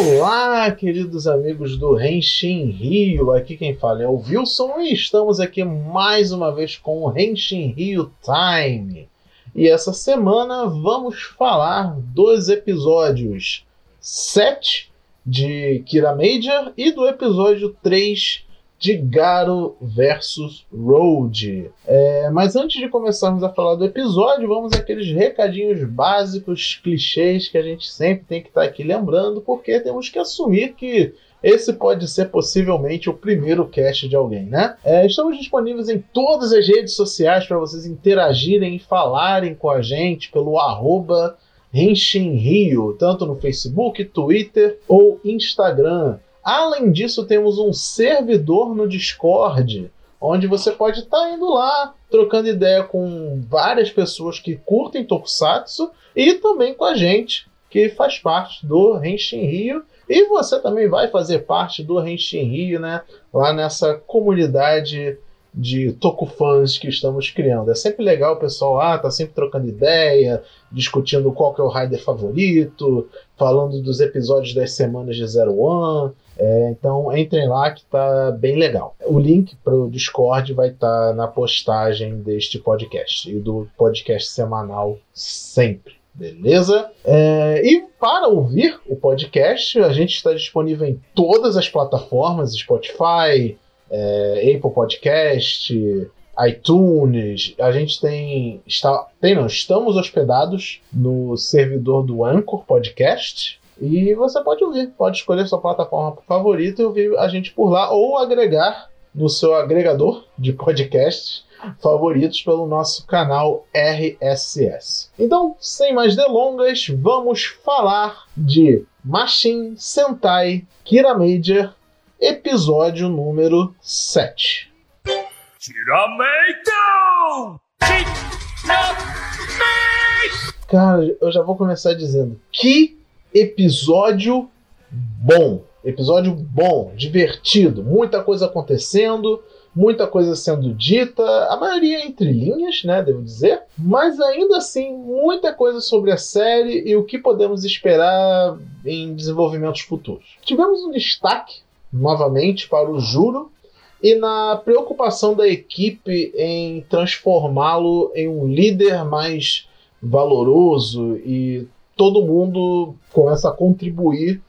Olá, queridos amigos do Henshin Rio. Aqui quem fala é o Wilson e estamos aqui mais uma vez com o Henshin Rio Time. E essa semana vamos falar dos episódios 7 de Kira Major e do episódio 3 de Garo versus Road. É, mas antes de começarmos a falar do episódio, vamos àqueles recadinhos básicos, clichês que a gente sempre tem que estar tá aqui lembrando, porque temos que assumir que esse pode ser possivelmente o primeiro cast de alguém, né? É, estamos disponíveis em todas as redes sociais para vocês interagirem e falarem com a gente pelo arroba Rio, tanto no Facebook, Twitter ou Instagram. Além disso, temos um servidor no Discord, onde você pode estar tá indo lá, trocando ideia com várias pessoas que curtem Tokusatsu e também com a gente, que faz parte do Henshin Rio. E você também vai fazer parte do Henshin Rio, né? Lá nessa comunidade de Tokufans que estamos criando. É sempre legal o pessoal lá, tá sempre trocando ideia, discutindo qual que é o Raider favorito, falando dos episódios das semanas de Zero One. É, então entrem lá que tá bem legal. O link para o Discord vai estar tá na postagem deste podcast e do podcast semanal sempre. Beleza? É, e para ouvir o podcast, a gente está disponível em todas as plataformas: Spotify, é, Apple Podcast, iTunes. A gente tem. Está, tem não, estamos hospedados no servidor do Anchor Podcast. E você pode ouvir, pode escolher sua plataforma favorita e ouvir a gente por lá ou agregar no seu agregador de podcasts favoritos pelo nosso canal RSS. Então, sem mais delongas, vamos falar de Machine Sentai Kira Major, episódio número 7. Tirameito! Cara, eu já vou começar dizendo que episódio bom. Episódio bom, divertido, muita coisa acontecendo, muita coisa sendo dita, a maioria entre linhas, né, devo dizer, mas ainda assim muita coisa sobre a série e o que podemos esperar em desenvolvimentos futuros. Tivemos um destaque novamente para o Juro e na preocupação da equipe em transformá-lo em um líder mais valoroso e todo mundo começa a contribuir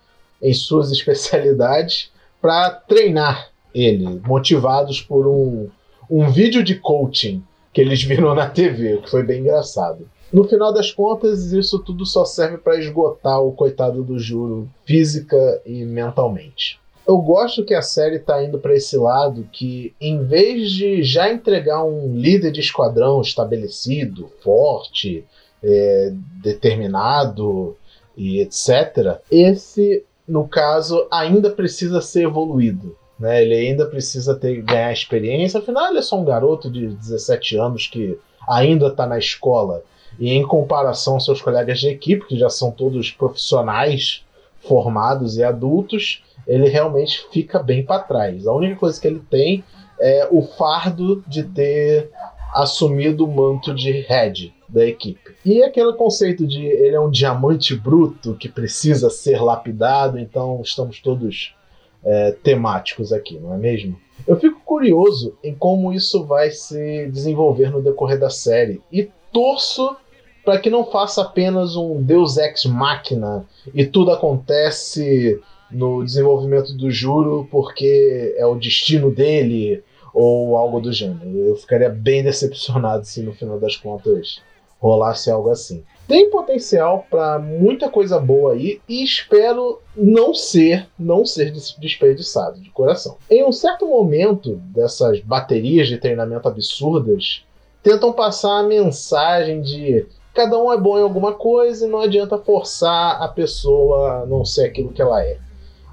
em suas especialidades para treinar ele, motivados por um, um vídeo de coaching que eles viram na TV, que foi bem engraçado. No final das contas, isso tudo só serve para esgotar o coitado do Juro física e mentalmente. Eu gosto que a série está indo para esse lado que, em vez de já entregar um líder de esquadrão estabelecido, forte, é, determinado e etc., esse, no caso, ainda precisa ser evoluído. Né? Ele ainda precisa ter, ganhar experiência, afinal, ele é só um garoto de 17 anos que ainda está na escola. E em comparação aos seus colegas de equipe, que já são todos profissionais formados e adultos, ele realmente fica bem para trás. A única coisa que ele tem é o fardo de ter assumido o manto de head da equipe. E aquele conceito de ele é um diamante bruto que precisa ser lapidado, então estamos todos é, temáticos aqui, não é mesmo? Eu fico curioso em como isso vai se desenvolver no decorrer da série e torço para que não faça apenas um Deus Ex Machina e tudo acontece no desenvolvimento do Juro porque é o destino dele ou algo do gênero. Eu ficaria bem decepcionado se no final das contas rolasse algo assim. Tem potencial para muita coisa boa aí e espero não ser, não ser desperdiçado de coração. Em um certo momento dessas baterias de treinamento absurdas, tentam passar a mensagem de cada um é bom em alguma coisa e não adianta forçar a pessoa a não ser aquilo que ela é.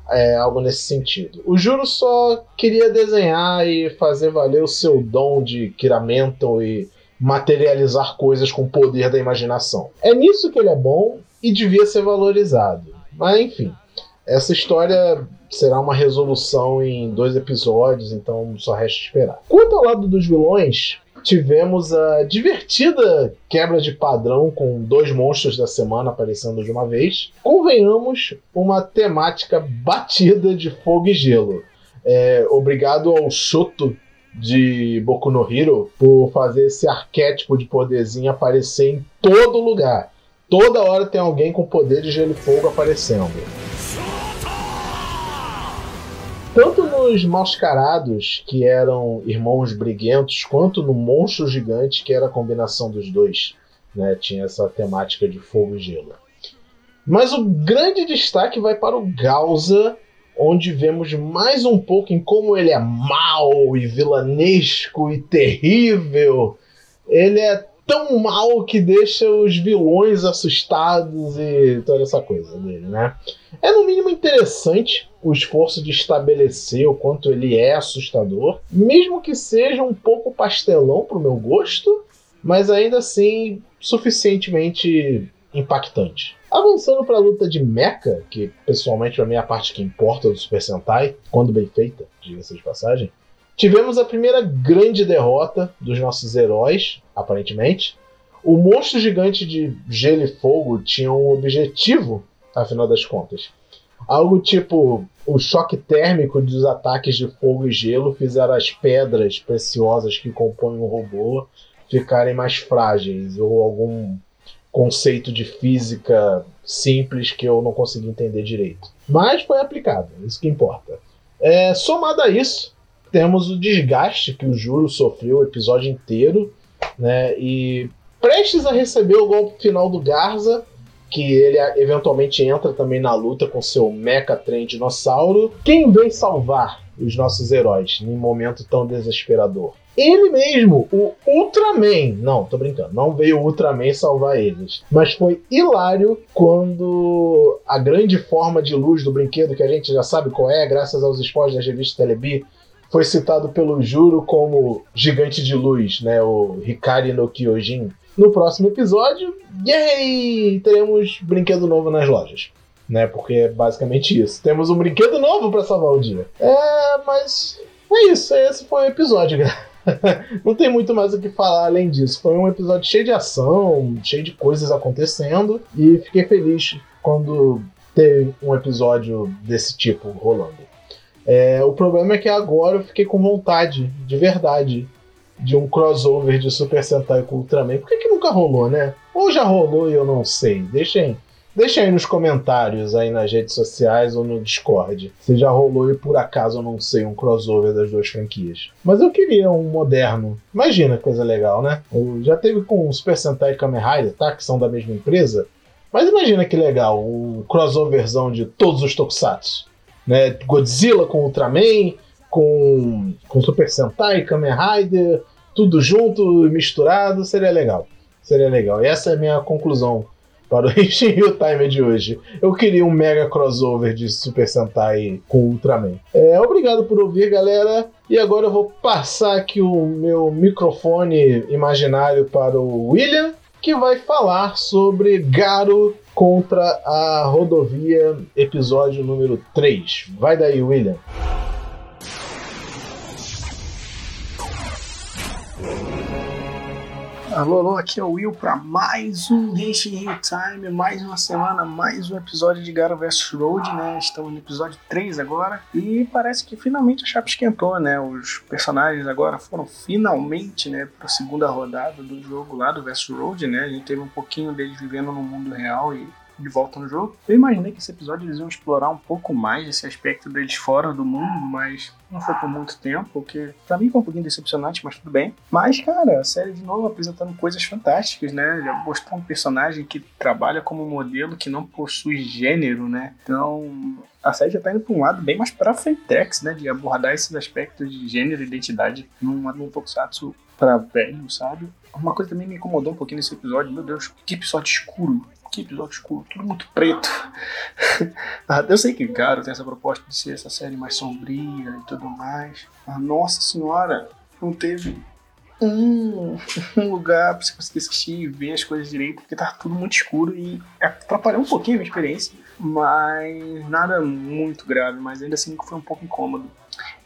É, algo nesse sentido. O Juro só queria desenhar e fazer valer o seu dom de Kiramento e materializar coisas com o poder da imaginação. É nisso que ele é bom e devia ser valorizado. Mas enfim, essa história será uma resolução em dois episódios, então só resta esperar. Quanto ao lado dos vilões, tivemos a divertida quebra de padrão com dois monstros da semana aparecendo de uma vez. Convenhamos, uma temática batida de fogo e gelo. É, obrigado ao Shoto de Boku no Hero por fazer esse arquétipo de poderzinho aparecer em todo lugar. Toda hora tem alguém com poder de gelo e fogo aparecendo. Nos Mascarados, que eram irmãos briguentos, quanto no Monstro Gigante, que era a combinação dos dois. Né? Tinha essa temática de fogo e gelo. Mas o grande destaque vai para o Gausa, onde vemos mais um pouco em como ele é mau e vilanesco e terrível. Ele é tão mal que deixa os vilões assustados e toda essa coisa dele, né? É no mínimo interessante o esforço de estabelecer o quanto ele é assustador, mesmo que seja um pouco pastelão pro meu gosto, mas ainda assim suficientemente impactante. Avançando para a luta de Mecha, que pessoalmente para mim é a parte que importa do Super Sentai, quando bem feita, diga-se de passagem, tivemos a primeira grande derrota dos nossos heróis, aparentemente. O monstro gigante de gelo e fogo tinha um objetivo, afinal das contas. Algo tipo o choque térmico dos ataques de fogo e gelo fizeram as pedras preciosas que compõem o robô ficarem mais frágeis ou algum conceito de física simples que eu não consegui entender direito. Mas foi aplicado, isso que importa. É, somado a isso, temos o desgaste que o Juro sofreu o episódio inteiro, né? E prestes a receber o golpe final do Garza, que ele eventualmente entra também na luta com seu mecha trem dinossauro. Quem vem salvar os nossos heróis num momento tão desesperador? Ele mesmo, o Ultraman. Não, tô brincando. Não veio o Ultraman salvar eles. Mas foi hilário quando a grande forma de luz do brinquedo, que a gente já sabe qual é, graças aos spoilers da revista Telebi, foi citado pelo Juro como gigante de luz, né? O Hikari no Kyojin. No próximo episódio, yay! Teremos brinquedo novo nas lojas. Né? Porque é basicamente isso. Temos um brinquedo novo para salvar o dia. É, mas é isso. Esse foi o episódio, galera. não tem muito mais o que falar além disso. Foi um episódio cheio de ação, cheio de coisas acontecendo, e fiquei feliz quando teve um episódio desse tipo rolando. É, o problema é que agora eu fiquei com vontade, de verdade, de um crossover de Super Sentai com Ultraman. Por que, que nunca rolou, né? Ou já rolou e eu não sei? Deixem Deixa aí nos comentários aí nas redes sociais ou no Discord se já rolou e por acaso eu não sei um crossover das duas franquias. Mas eu queria um moderno. Imagina que coisa legal, né? já teve com o Super Sentai e Kamen Rider, tá? Que são da mesma empresa. Mas imagina que legal, um crossoverzão de todos os Tokusatsu. Né? Godzilla com Ultraman, com, com Super Sentai, Kamen Rider, tudo junto, misturado, seria legal. Seria legal. E essa é a minha conclusão para o Henshin Timer de hoje. Eu queria um mega crossover de Super Sentai com Ultraman. É, obrigado por ouvir, galera. E agora eu vou passar aqui o meu microfone imaginário para o William, que vai falar sobre Garo contra a rodovia, episódio número 3. Vai daí, William. Alô, alô, aqui é o Will para mais um Genshin Rio Time, mais uma semana, mais um episódio de Garo vs Road, né? Estamos no episódio 3 agora e parece que finalmente a chapa esquentou, né? Os personagens agora foram finalmente, né, para a segunda rodada do jogo lá do vs Road, né? A gente teve um pouquinho deles vivendo no mundo real e de volta no jogo. Eu imaginei que esse episódio eles iam explorar um pouco mais esse aspecto deles fora do mundo, mas não foi por muito tempo, porque pra mim foi um pouquinho decepcionante, mas tudo bem. Mas, cara, a série de novo apresentando coisas fantásticas, né? Já mostrou um personagem que trabalha como modelo que não possui gênero, né? Então, a série já tá indo pra um lado bem mais pra Frentex, né? De abordar esses aspectos de gênero e identidade num, num tokusatsu pra velho, sabe? Uma coisa também me incomodou um pouquinho nesse episódio. Meu Deus, que episódio escuro que episódio escuro, tudo muito preto. Eu sei que Garo tem essa proposta de ser essa série mais sombria e tudo mais. Mas, nossa senhora, não teve um, um lugar pra você conseguir assistir e ver as coisas direito, porque tá tudo muito escuro e atrapalhou um pouquinho a minha experiência. Mas nada muito grave, mas ainda assim foi um pouco incômodo.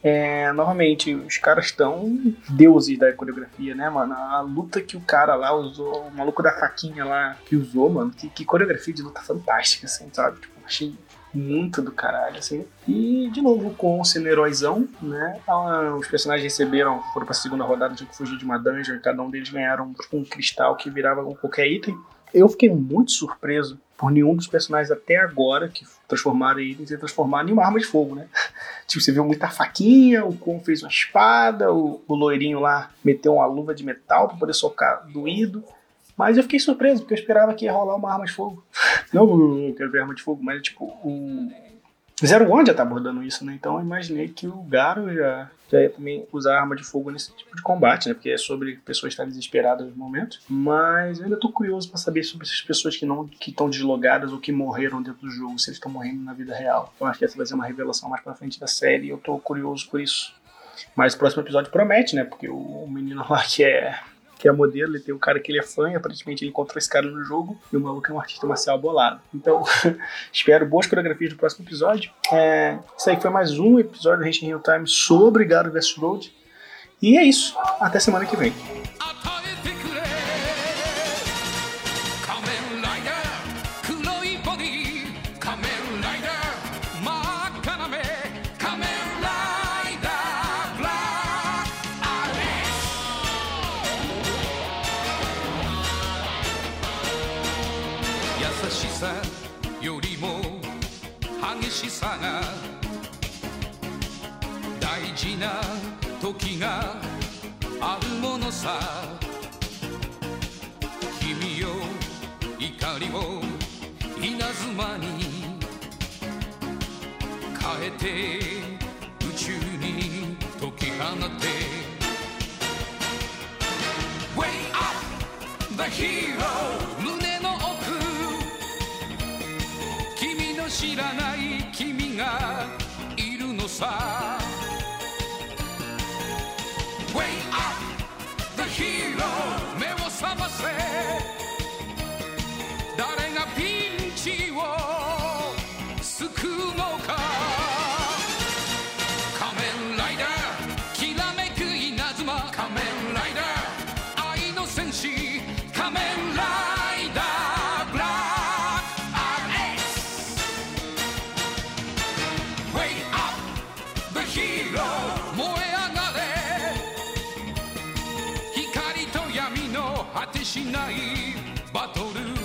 É, novamente, os caras estão deuses da coreografia, né, mano? A luta que o cara lá usou, o maluco da faquinha lá que usou, mano, que, que coreografia de luta fantástica, assim, sabe? Tipo, achei muito do caralho, assim. E, de novo, com o sendo heróizão, né? Ah, os personagens receberam, foram pra segunda rodada, tinham que fugir de uma dungeon, cada um deles ganharam tipo, um cristal que virava qualquer item. Eu fiquei muito surpreso por nenhum dos personagens até agora que transformaram ele se transformaram em uma arma de fogo, né? tipo, você viu muita faquinha, o Kon fez uma espada, o, o loirinho lá meteu uma luva de metal para poder socar doído. Mas eu fiquei surpreso, porque eu esperava que ia rolar uma arma de fogo. Não, eu quero ver arma de fogo, mas tipo, o Zero One já tá abordando isso, né? Então eu imaginei que o Garo já, já ia também usar arma de fogo nesse tipo de combate, né? Porque é sobre pessoas estarem desesperadas no momento. Mas eu ainda tô curioso para saber sobre essas pessoas que não que estão deslogadas ou que morreram dentro do jogo, se eles estão morrendo na vida real. Eu acho que essa vai ser uma revelação mais pra frente da série e eu tô curioso por isso. Mas o próximo episódio promete, né? Porque o menino lá que é que é modelo, e tem um cara que ele é fã, e aparentemente ele encontrou esse cara no jogo, e o maluco é um artista marcial bolado. Então, espero boas coreografias no próximo episódio. É, isso aí foi mais um episódio do Henshin Real Time sobre Garo vs Road. E é isso. Até semana que vem. しさが大事な時があるものさ。君よ怒りを稲妻に変えて宇宙に解き放て。Way up the hero! しない。バトル